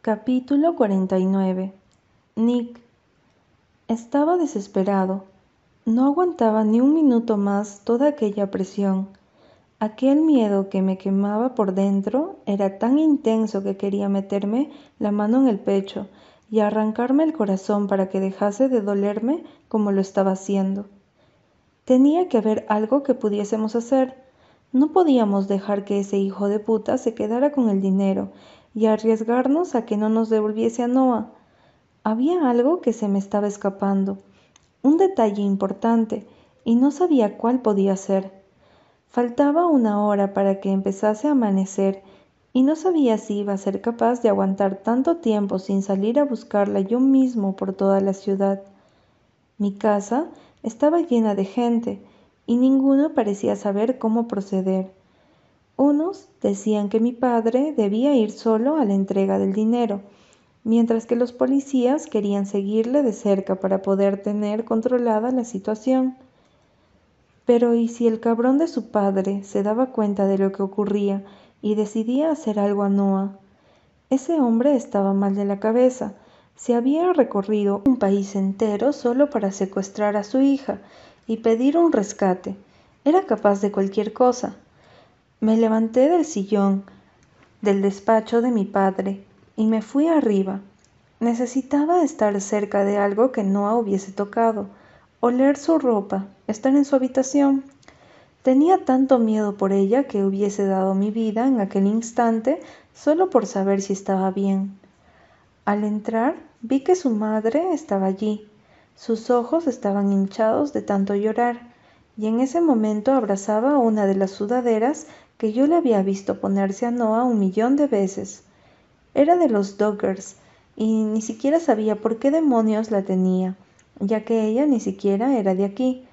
Capítulo 49 Nick estaba desesperado. No aguantaba ni un minuto más toda aquella presión. Aquel miedo que me quemaba por dentro era tan intenso que quería meterme la mano en el pecho y arrancarme el corazón para que dejase de dolerme como lo estaba haciendo. Tenía que haber algo que pudiésemos hacer. No podíamos dejar que ese hijo de puta se quedara con el dinero y arriesgarnos a que no nos devolviese a Noah. Había algo que se me estaba escapando, un detalle importante, y no sabía cuál podía ser. Faltaba una hora para que empezase a amanecer, y no sabía si iba a ser capaz de aguantar tanto tiempo sin salir a buscarla yo mismo por toda la ciudad. Mi casa estaba llena de gente, y ninguno parecía saber cómo proceder. Unos decían que mi padre debía ir solo a la entrega del dinero, mientras que los policías querían seguirle de cerca para poder tener controlada la situación. Pero ¿y si el cabrón de su padre se daba cuenta de lo que ocurría y decidía hacer algo a Noah? Ese hombre estaba mal de la cabeza. Se había recorrido un país entero solo para secuestrar a su hija y pedir un rescate. Era capaz de cualquier cosa. Me levanté del sillón del despacho de mi padre y me fui arriba. Necesitaba estar cerca de algo que no hubiese tocado, oler su ropa, estar en su habitación. Tenía tanto miedo por ella que hubiese dado mi vida en aquel instante solo por saber si estaba bien. Al entrar vi que su madre estaba allí. Sus ojos estaban hinchados de tanto llorar, y en ese momento abrazaba una de las sudaderas que yo le había visto ponerse a Noah un millón de veces. Era de los Doggers, y ni siquiera sabía por qué demonios la tenía, ya que ella ni siquiera era de aquí.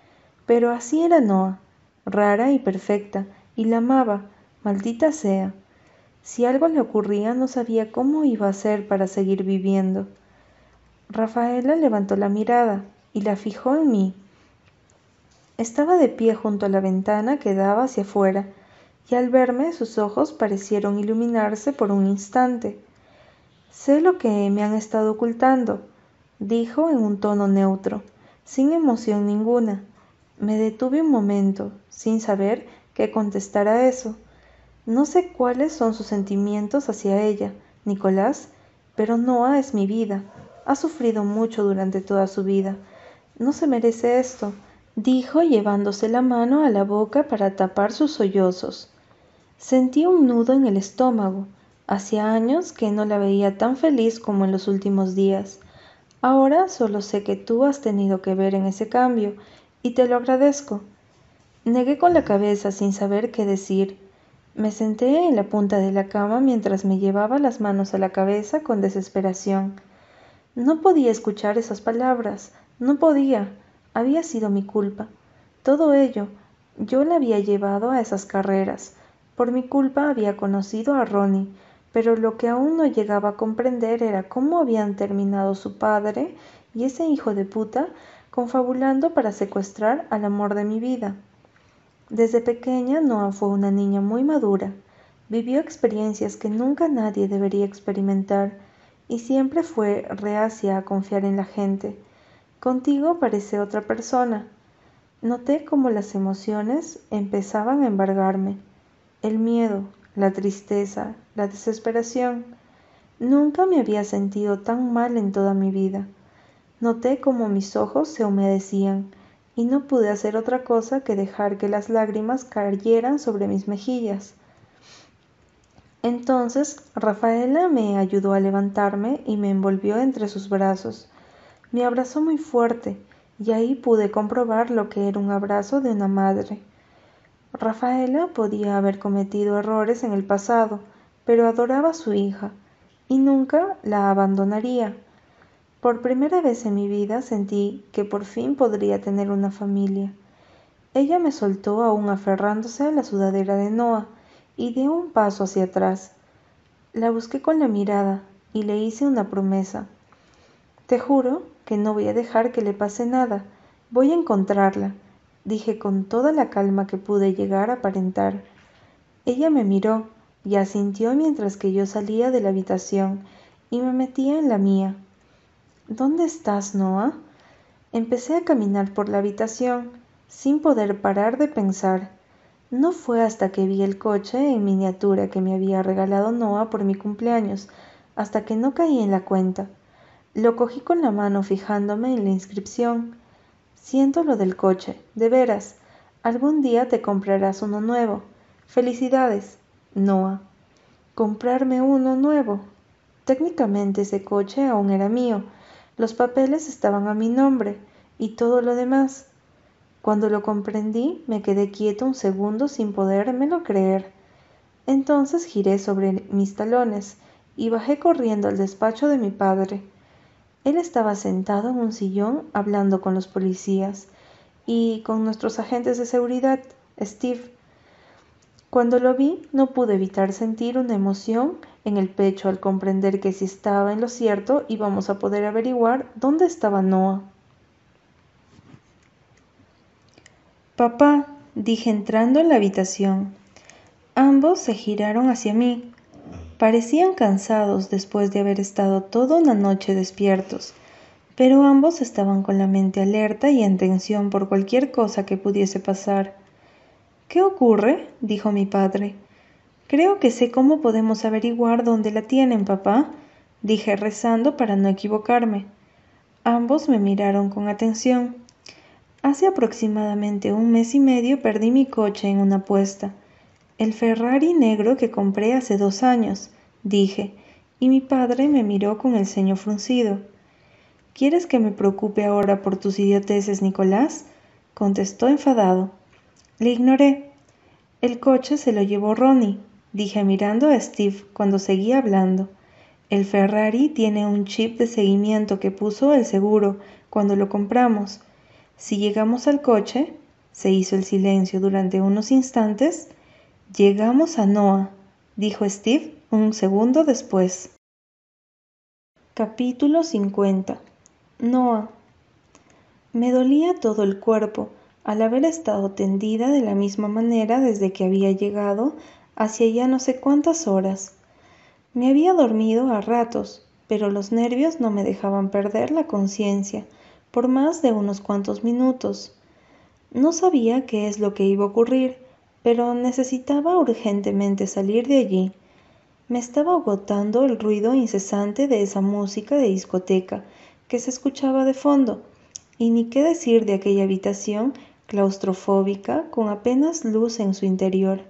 Pero así era Noah, rara y perfecta, y la amaba, maldita sea. Si algo le ocurría no sabía cómo iba a hacer para seguir viviendo. Rafaela levantó la mirada y la fijó en mí. Estaba de pie junto a la ventana que daba hacia afuera, y al verme sus ojos parecieron iluminarse por un instante. Sé lo que me han estado ocultando, dijo en un tono neutro, sin emoción ninguna. Me detuve un momento, sin saber qué contestar a eso. No sé cuáles son sus sentimientos hacia ella, Nicolás, pero Noah es mi vida. Ha sufrido mucho durante toda su vida. No se merece esto, dijo llevándose la mano a la boca para tapar sus sollozos. Sentí un nudo en el estómago. Hacía años que no la veía tan feliz como en los últimos días. Ahora solo sé que tú has tenido que ver en ese cambio, y te lo agradezco. Negué con la cabeza sin saber qué decir. Me senté en la punta de la cama mientras me llevaba las manos a la cabeza con desesperación. No podía escuchar esas palabras, no podía. Había sido mi culpa. Todo ello, yo la había llevado a esas carreras, por mi culpa había conocido a Ronnie, pero lo que aún no llegaba a comprender era cómo habían terminado su padre y ese hijo de puta confabulando para secuestrar al amor de mi vida. Desde pequeña Noah fue una niña muy madura. Vivió experiencias que nunca nadie debería experimentar y siempre fue reacia a confiar en la gente. Contigo parece otra persona. Noté cómo las emociones empezaban a embargarme el miedo, la tristeza, la desesperación. Nunca me había sentido tan mal en toda mi vida. Noté como mis ojos se humedecían y no pude hacer otra cosa que dejar que las lágrimas cayeran sobre mis mejillas. Entonces Rafaela me ayudó a levantarme y me envolvió entre sus brazos. Me abrazó muy fuerte y ahí pude comprobar lo que era un abrazo de una madre. Rafaela podía haber cometido errores en el pasado, pero adoraba a su hija y nunca la abandonaría. Por primera vez en mi vida sentí que por fin podría tener una familia. Ella me soltó aún aferrándose a la sudadera de Noah y dio un paso hacia atrás. La busqué con la mirada y le hice una promesa. Te juro que no voy a dejar que le pase nada. Voy a encontrarla dije con toda la calma que pude llegar a aparentar. Ella me miró y asintió mientras que yo salía de la habitación y me metía en la mía. ¿Dónde estás, Noah? Empecé a caminar por la habitación, sin poder parar de pensar. No fue hasta que vi el coche en miniatura que me había regalado Noah por mi cumpleaños, hasta que no caí en la cuenta. Lo cogí con la mano fijándome en la inscripción. Siento lo del coche, de veras. Algún día te comprarás uno nuevo. Felicidades, Noah. Comprarme uno nuevo. Técnicamente ese coche aún era mío. Los papeles estaban a mi nombre y todo lo demás. Cuando lo comprendí, me quedé quieto un segundo sin podérmelo creer. Entonces giré sobre mis talones y bajé corriendo al despacho de mi padre. Él estaba sentado en un sillón hablando con los policías y con nuestros agentes de seguridad, Steve. Cuando lo vi, no pude evitar sentir una emoción en el pecho al comprender que si estaba en lo cierto íbamos a poder averiguar dónde estaba Noah. Papá, dije entrando en la habitación. Ambos se giraron hacia mí. Parecían cansados después de haber estado toda una noche despiertos, pero ambos estaban con la mente alerta y en tensión por cualquier cosa que pudiese pasar. ¿Qué ocurre? dijo mi padre. Creo que sé cómo podemos averiguar dónde la tienen, papá, dije rezando para no equivocarme. Ambos me miraron con atención. Hace aproximadamente un mes y medio perdí mi coche en una apuesta. El Ferrari negro que compré hace dos años, dije, y mi padre me miró con el ceño fruncido. ¿Quieres que me preocupe ahora por tus idioteces, Nicolás? contestó enfadado. Le ignoré. El coche se lo llevó Ronnie, dije mirando a Steve cuando seguía hablando. El Ferrari tiene un chip de seguimiento que puso el seguro cuando lo compramos si llegamos al coche, se hizo el silencio durante unos instantes, llegamos a Noah, dijo Steve un segundo después. Capítulo 50 Noah Me dolía todo el cuerpo al haber estado tendida de la misma manera desde que había llegado hacia ya no sé cuántas horas. Me había dormido a ratos, pero los nervios no me dejaban perder la conciencia por más de unos cuantos minutos. No sabía qué es lo que iba a ocurrir, pero necesitaba urgentemente salir de allí. Me estaba agotando el ruido incesante de esa música de discoteca que se escuchaba de fondo, y ni qué decir de aquella habitación claustrofóbica con apenas luz en su interior.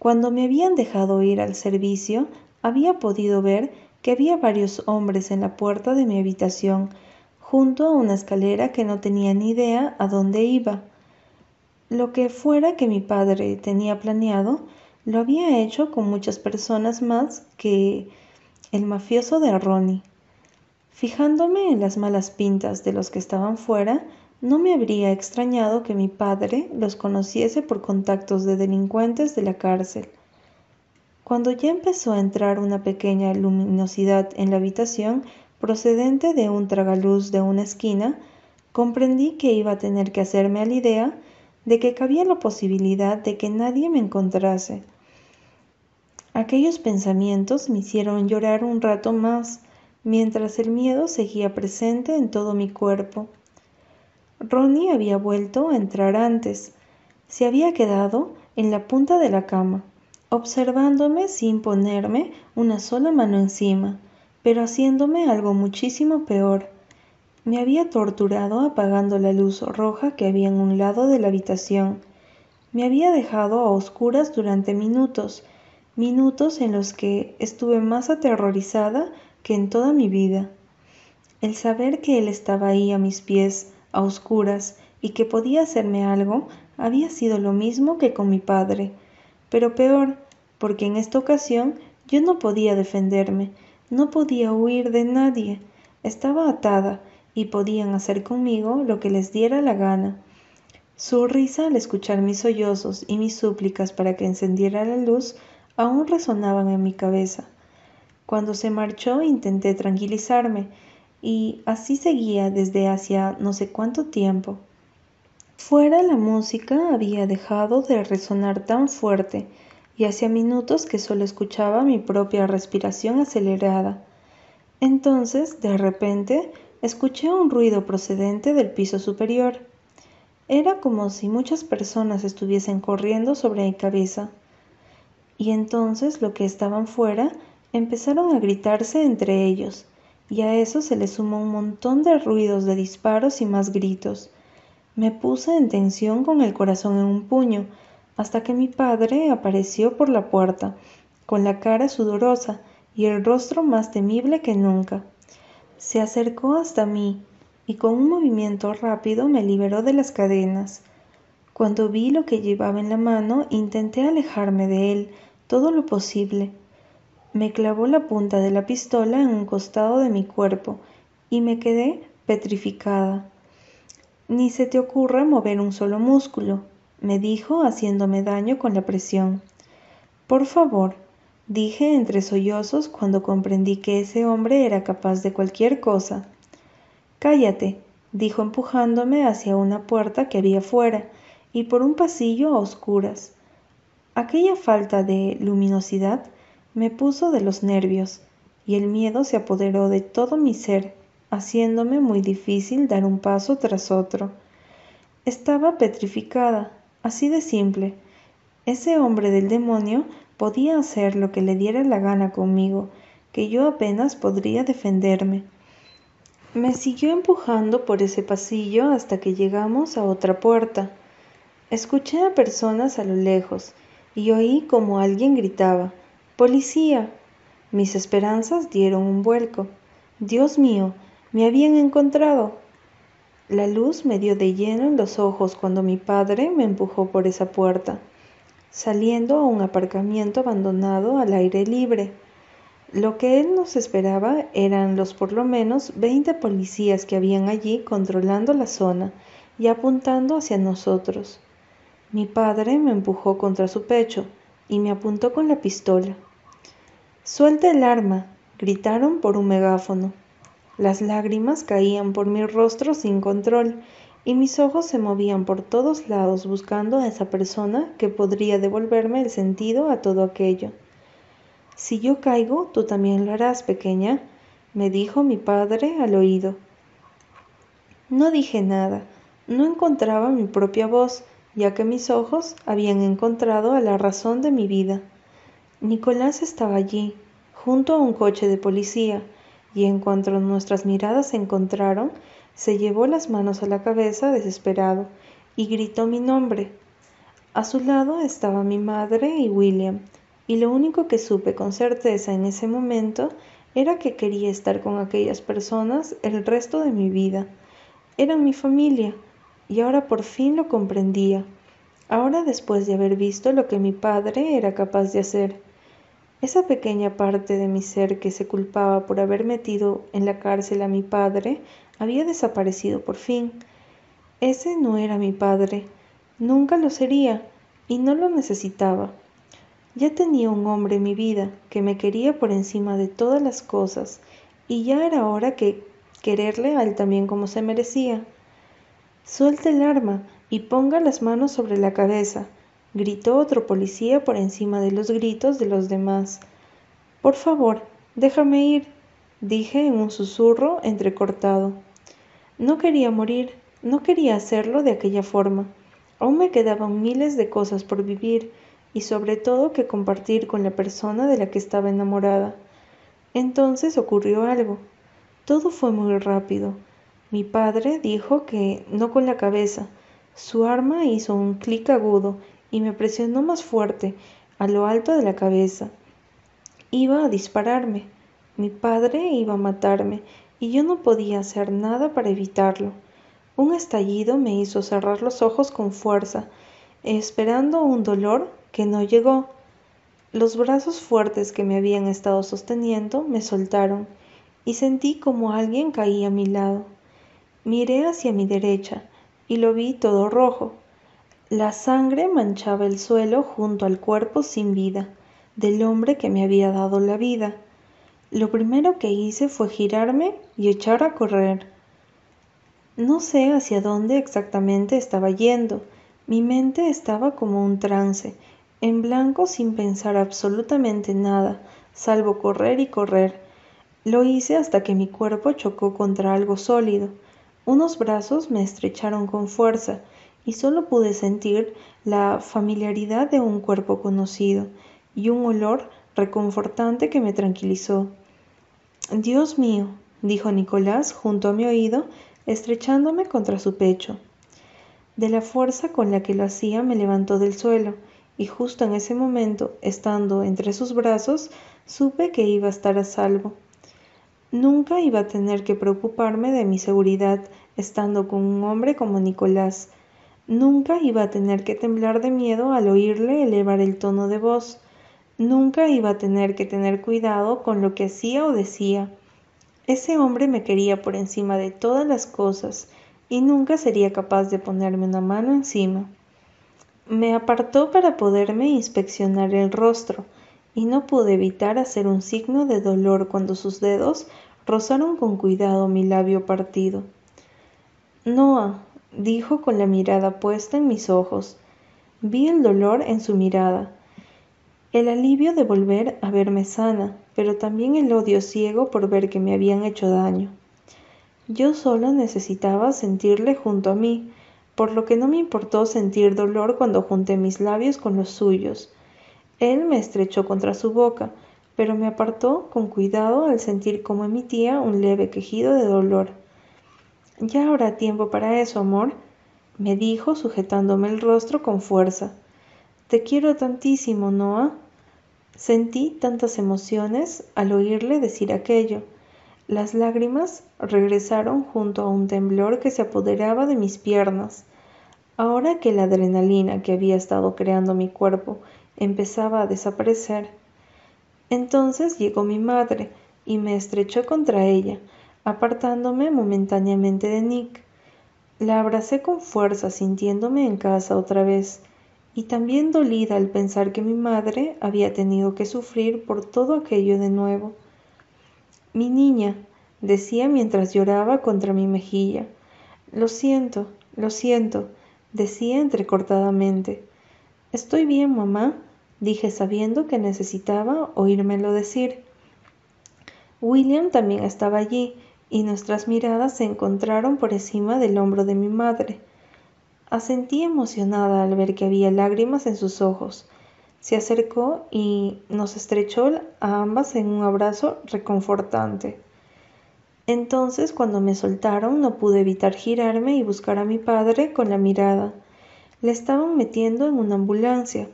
Cuando me habían dejado ir al servicio, había podido ver que había varios hombres en la puerta de mi habitación, junto a una escalera que no tenía ni idea a dónde iba. Lo que fuera que mi padre tenía planeado, lo había hecho con muchas personas más que el mafioso de Ronnie. Fijándome en las malas pintas de los que estaban fuera, no me habría extrañado que mi padre los conociese por contactos de delincuentes de la cárcel. Cuando ya empezó a entrar una pequeña luminosidad en la habitación, procedente de un tragaluz de una esquina, comprendí que iba a tener que hacerme a la idea de que cabía la posibilidad de que nadie me encontrase. Aquellos pensamientos me hicieron llorar un rato más, mientras el miedo seguía presente en todo mi cuerpo. Ronnie había vuelto a entrar antes. Se había quedado en la punta de la cama, observándome sin ponerme una sola mano encima pero haciéndome algo muchísimo peor. Me había torturado apagando la luz roja que había en un lado de la habitación. Me había dejado a oscuras durante minutos, minutos en los que estuve más aterrorizada que en toda mi vida. El saber que él estaba ahí a mis pies, a oscuras, y que podía hacerme algo, había sido lo mismo que con mi padre, pero peor, porque en esta ocasión yo no podía defenderme, no podía huir de nadie, estaba atada y podían hacer conmigo lo que les diera la gana. Su risa al escuchar mis sollozos y mis súplicas para que encendiera la luz aún resonaban en mi cabeza. Cuando se marchó intenté tranquilizarme y así seguía desde hacía no sé cuánto tiempo. Fuera la música había dejado de resonar tan fuerte y hacía minutos que solo escuchaba mi propia respiración acelerada. Entonces, de repente, escuché un ruido procedente del piso superior. Era como si muchas personas estuviesen corriendo sobre mi cabeza. Y entonces los que estaban fuera empezaron a gritarse entre ellos, y a eso se le sumó un montón de ruidos de disparos y más gritos. Me puse en tensión con el corazón en un puño, hasta que mi padre apareció por la puerta, con la cara sudorosa y el rostro más temible que nunca. Se acercó hasta mí y con un movimiento rápido me liberó de las cadenas. Cuando vi lo que llevaba en la mano, intenté alejarme de él todo lo posible. Me clavó la punta de la pistola en un costado de mi cuerpo y me quedé petrificada. Ni se te ocurra mover un solo músculo, me dijo haciéndome daño con la presión. Por favor, dije entre sollozos cuando comprendí que ese hombre era capaz de cualquier cosa. Cállate, dijo empujándome hacia una puerta que había fuera y por un pasillo a oscuras. Aquella falta de luminosidad me puso de los nervios y el miedo se apoderó de todo mi ser, haciéndome muy difícil dar un paso tras otro. Estaba petrificada, así de simple. Ese hombre del demonio podía hacer lo que le diera la gana conmigo, que yo apenas podría defenderme. Me siguió empujando por ese pasillo hasta que llegamos a otra puerta. Escuché a personas a lo lejos y oí como alguien gritaba Policía. Mis esperanzas dieron un vuelco. Dios mío, me habían encontrado. La luz me dio de lleno en los ojos cuando mi padre me empujó por esa puerta, saliendo a un aparcamiento abandonado al aire libre. Lo que él nos esperaba eran los por lo menos veinte policías que habían allí controlando la zona y apuntando hacia nosotros. Mi padre me empujó contra su pecho y me apuntó con la pistola. Suelta el arma, gritaron por un megáfono. Las lágrimas caían por mi rostro sin control y mis ojos se movían por todos lados buscando a esa persona que podría devolverme el sentido a todo aquello. Si yo caigo, tú también lo harás, pequeña, me dijo mi padre al oído. No dije nada, no encontraba mi propia voz, ya que mis ojos habían encontrado a la razón de mi vida. Nicolás estaba allí, junto a un coche de policía, y en cuanto nuestras miradas se encontraron, se llevó las manos a la cabeza desesperado y gritó mi nombre. A su lado estaba mi madre y William, y lo único que supe con certeza en ese momento era que quería estar con aquellas personas el resto de mi vida. Eran mi familia, y ahora por fin lo comprendía, ahora después de haber visto lo que mi padre era capaz de hacer. Esa pequeña parte de mi ser que se culpaba por haber metido en la cárcel a mi padre había desaparecido por fin. Ese no era mi padre, nunca lo sería, y no lo necesitaba. Ya tenía un hombre en mi vida que me quería por encima de todas las cosas, y ya era hora que quererle a él también como se merecía. Suelte el arma y ponga las manos sobre la cabeza, gritó otro policía por encima de los gritos de los demás. Por favor, déjame ir, dije en un susurro entrecortado. No quería morir, no quería hacerlo de aquella forma. Aún me quedaban miles de cosas por vivir, y sobre todo que compartir con la persona de la que estaba enamorada. Entonces ocurrió algo. Todo fue muy rápido. Mi padre dijo que no con la cabeza. Su arma hizo un clic agudo y me presionó más fuerte, a lo alto de la cabeza. Iba a dispararme. Mi padre iba a matarme y yo no podía hacer nada para evitarlo. Un estallido me hizo cerrar los ojos con fuerza, esperando un dolor que no llegó. Los brazos fuertes que me habían estado sosteniendo me soltaron y sentí como alguien caía a mi lado. Miré hacia mi derecha y lo vi todo rojo. La sangre manchaba el suelo junto al cuerpo sin vida del hombre que me había dado la vida. Lo primero que hice fue girarme y echar a correr. No sé hacia dónde exactamente estaba yendo. Mi mente estaba como un trance en blanco sin pensar absolutamente nada, salvo correr y correr. Lo hice hasta que mi cuerpo chocó contra algo sólido. Unos brazos me estrecharon con fuerza y solo pude sentir la familiaridad de un cuerpo conocido y un olor reconfortante que me tranquilizó. Dios mío, dijo Nicolás junto a mi oído, estrechándome contra su pecho. De la fuerza con la que lo hacía me levantó del suelo y justo en ese momento, estando entre sus brazos, supe que iba a estar a salvo. Nunca iba a tener que preocuparme de mi seguridad estando con un hombre como Nicolás. Nunca iba a tener que temblar de miedo al oírle elevar el tono de voz. Nunca iba a tener que tener cuidado con lo que hacía o decía. Ese hombre me quería por encima de todas las cosas y nunca sería capaz de ponerme una mano encima. Me apartó para poderme inspeccionar el rostro, y no pude evitar hacer un signo de dolor cuando sus dedos rozaron con cuidado mi labio partido. Noah, dijo con la mirada puesta en mis ojos. Vi el dolor en su mirada, el alivio de volver a verme sana, pero también el odio ciego por ver que me habían hecho daño. Yo solo necesitaba sentirle junto a mí, por lo que no me importó sentir dolor cuando junté mis labios con los suyos. Él me estrechó contra su boca, pero me apartó con cuidado al sentir cómo emitía un leve quejido de dolor. Ya habrá tiempo para eso, amor, me dijo sujetándome el rostro con fuerza. Te quiero tantísimo, Noah. Sentí tantas emociones al oírle decir aquello. Las lágrimas regresaron junto a un temblor que se apoderaba de mis piernas. Ahora que la adrenalina que había estado creando mi cuerpo empezaba a desaparecer, entonces llegó mi madre y me estrechó contra ella, apartándome momentáneamente de Nick. La abracé con fuerza sintiéndome en casa otra vez, y también dolida al pensar que mi madre había tenido que sufrir por todo aquello de nuevo. Mi niña, decía mientras lloraba contra mi mejilla. Lo siento, lo siento, decía entrecortadamente. Estoy bien, mamá, dije sabiendo que necesitaba oírmelo decir. William también estaba allí y nuestras miradas se encontraron por encima del hombro de mi madre. Asentí emocionada al ver que había lágrimas en sus ojos. Se acercó y nos estrechó a ambas en un abrazo reconfortante. Entonces, cuando me soltaron, no pude evitar girarme y buscar a mi padre con la mirada. Le estaban metiendo en una ambulancia.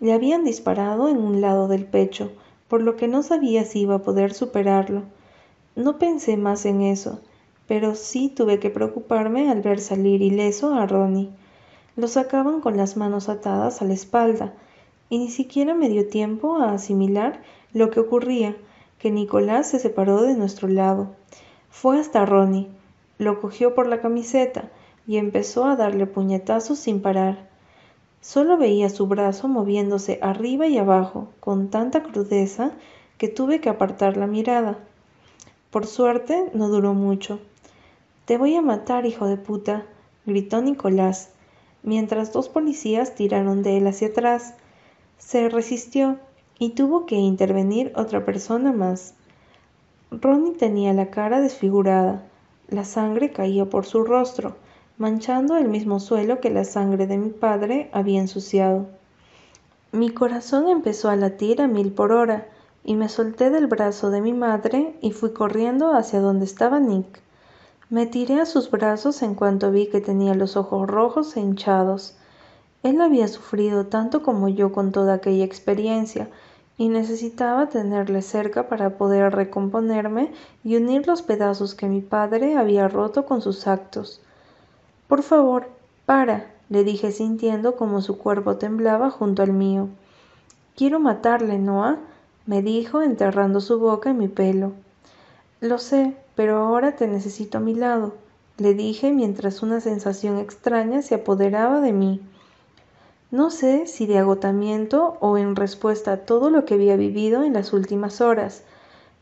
Le habían disparado en un lado del pecho, por lo que no sabía si iba a poder superarlo. No pensé más en eso, pero sí tuve que preocuparme al ver salir ileso a Ronnie. Lo sacaban con las manos atadas a la espalda, y ni siquiera me dio tiempo a asimilar lo que ocurría, que Nicolás se separó de nuestro lado. Fue hasta Ronnie, lo cogió por la camiseta y empezó a darle puñetazos sin parar. Solo veía su brazo moviéndose arriba y abajo con tanta crudeza que tuve que apartar la mirada. Por suerte no duró mucho. Te voy a matar, hijo de puta, gritó Nicolás, mientras dos policías tiraron de él hacia atrás. Se resistió y tuvo que intervenir otra persona más. Ronnie tenía la cara desfigurada. La sangre caía por su rostro, manchando el mismo suelo que la sangre de mi padre había ensuciado. Mi corazón empezó a latir a mil por hora, y me solté del brazo de mi madre y fui corriendo hacia donde estaba Nick. Me tiré a sus brazos en cuanto vi que tenía los ojos rojos e hinchados. Él había sufrido tanto como yo con toda aquella experiencia, y necesitaba tenerle cerca para poder recomponerme y unir los pedazos que mi padre había roto con sus actos. Por favor, para, le dije sintiendo como su cuerpo temblaba junto al mío. Quiero matarle, Noah, me dijo enterrando su boca en mi pelo. Lo sé, pero ahora te necesito a mi lado, le dije mientras una sensación extraña se apoderaba de mí. No sé si de agotamiento o en respuesta a todo lo que había vivido en las últimas horas,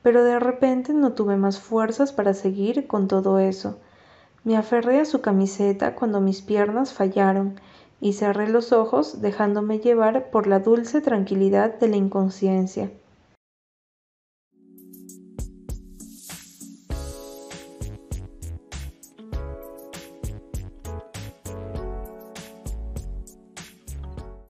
pero de repente no tuve más fuerzas para seguir con todo eso. Me aferré a su camiseta cuando mis piernas fallaron y cerré los ojos dejándome llevar por la dulce tranquilidad de la inconsciencia